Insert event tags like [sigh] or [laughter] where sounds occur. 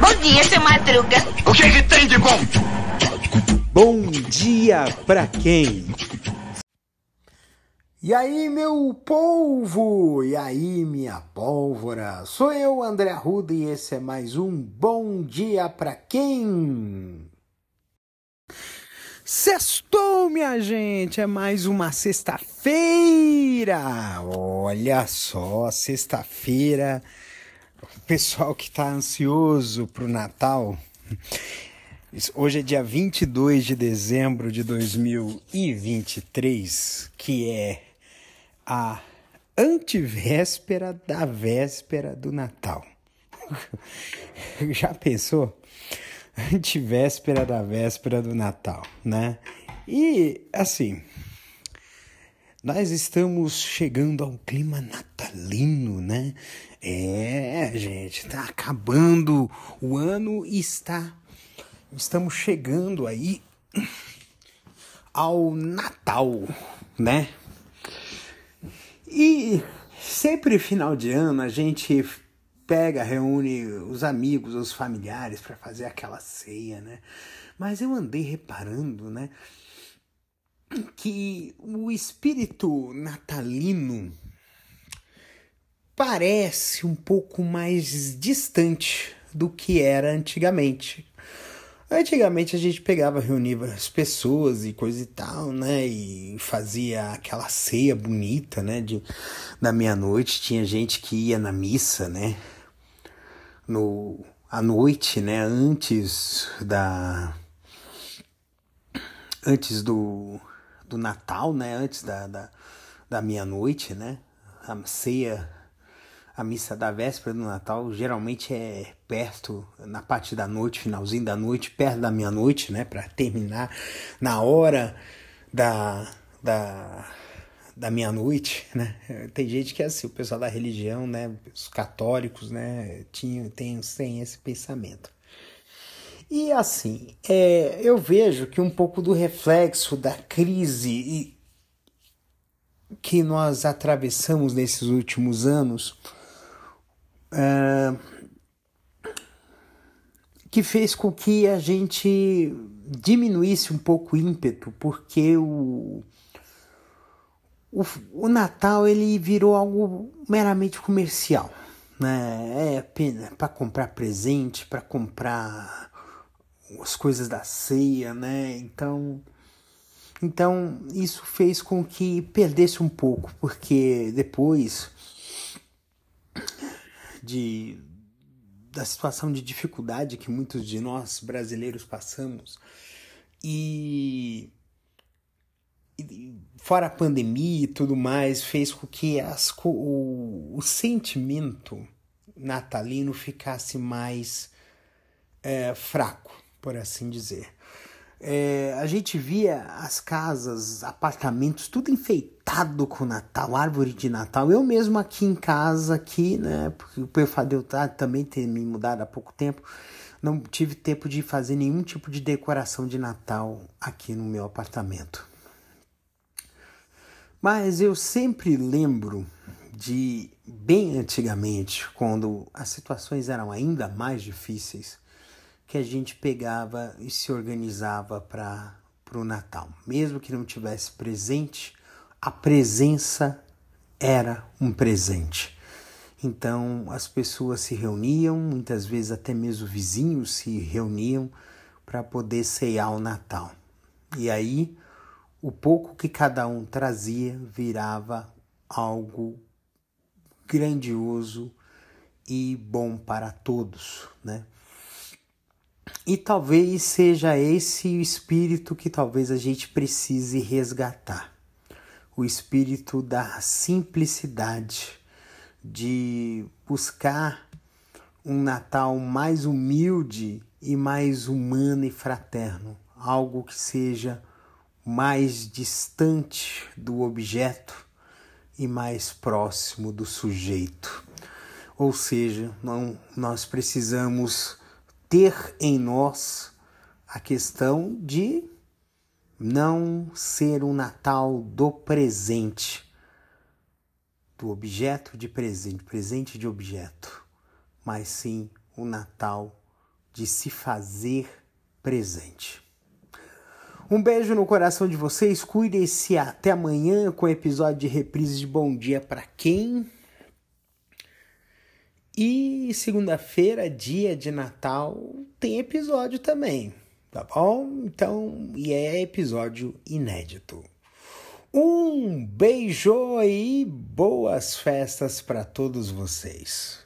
Bom dia, seu Madruga. O que, que tem de bom? Bom dia pra quem? E aí, meu polvo? E aí, minha pólvora? Sou eu, André Arruda, e esse é mais um Bom Dia Pra Quem? Sextou, minha gente! É mais uma sexta-feira! Olha só, sexta-feira. O pessoal que tá ansioso pro Natal. Hoje é dia 22 de dezembro de 2023, que é a antivéspera da véspera do Natal. [laughs] Já pensou? Antivéspera da véspera do Natal, né? E assim, nós estamos chegando ao clima natalino, né? É, gente, tá acabando o ano e está estamos chegando aí ao Natal, né? E sempre final de ano a gente pega, reúne os amigos, os familiares para fazer aquela ceia, né? Mas eu andei reparando, né, que o espírito natalino parece um pouco mais distante do que era antigamente. Antigamente a gente pegava, reunia as pessoas e coisa e tal, né? E fazia aquela ceia bonita, né? De, da meia-noite. Tinha gente que ia na missa, né? No, à noite, né? Antes da. Antes do, do Natal, né? Antes da, da, da meia-noite, né? A ceia a missa da véspera do Natal geralmente é perto, na parte da noite, finalzinho da noite, perto da meia-noite, né? Para terminar na hora da, da, da meia-noite, né? Tem gente que é assim, o pessoal da religião, né? Os católicos, né? Tinha, tem, tem esse pensamento. E assim, é, eu vejo que um pouco do reflexo da crise que nós atravessamos nesses últimos anos que fez com que a gente diminuísse um pouco o ímpeto, porque o, o, o Natal ele virou algo meramente comercial. Né? É para comprar presente, para comprar as coisas da ceia, né? Então, então isso fez com que perdesse um pouco, porque depois de da situação de dificuldade que muitos de nós brasileiros passamos e, e fora a pandemia e tudo mais fez com que as, o, o sentimento natalino ficasse mais é, fraco, por assim dizer é, a gente via as casas, apartamentos, tudo enfeitado com Natal, árvore de Natal. Eu mesmo aqui em casa, aqui, né? Porque o Perfadeu tá, também ter me mudado há pouco tempo, não tive tempo de fazer nenhum tipo de decoração de Natal aqui no meu apartamento. Mas eu sempre lembro de bem antigamente, quando as situações eram ainda mais difíceis que a gente pegava e se organizava para o Natal. Mesmo que não tivesse presente, a presença era um presente. Então as pessoas se reuniam, muitas vezes até mesmo vizinhos se reuniam para poder ceiar o Natal. E aí o pouco que cada um trazia virava algo grandioso e bom para todos, né? E talvez seja esse o espírito que talvez a gente precise resgatar. O espírito da simplicidade, de buscar um Natal mais humilde e mais humano e fraterno, algo que seja mais distante do objeto e mais próximo do sujeito. Ou seja, não, nós precisamos ter em nós a questão de não ser um Natal do presente, do objeto de presente, presente de objeto, mas sim o Natal de se fazer presente. Um beijo no coração de vocês, cuidem-se até amanhã com o episódio de reprise de Bom Dia para quem. E segunda-feira, dia de Natal, tem episódio também, tá bom? Então, e é episódio inédito. Um beijo e boas festas para todos vocês.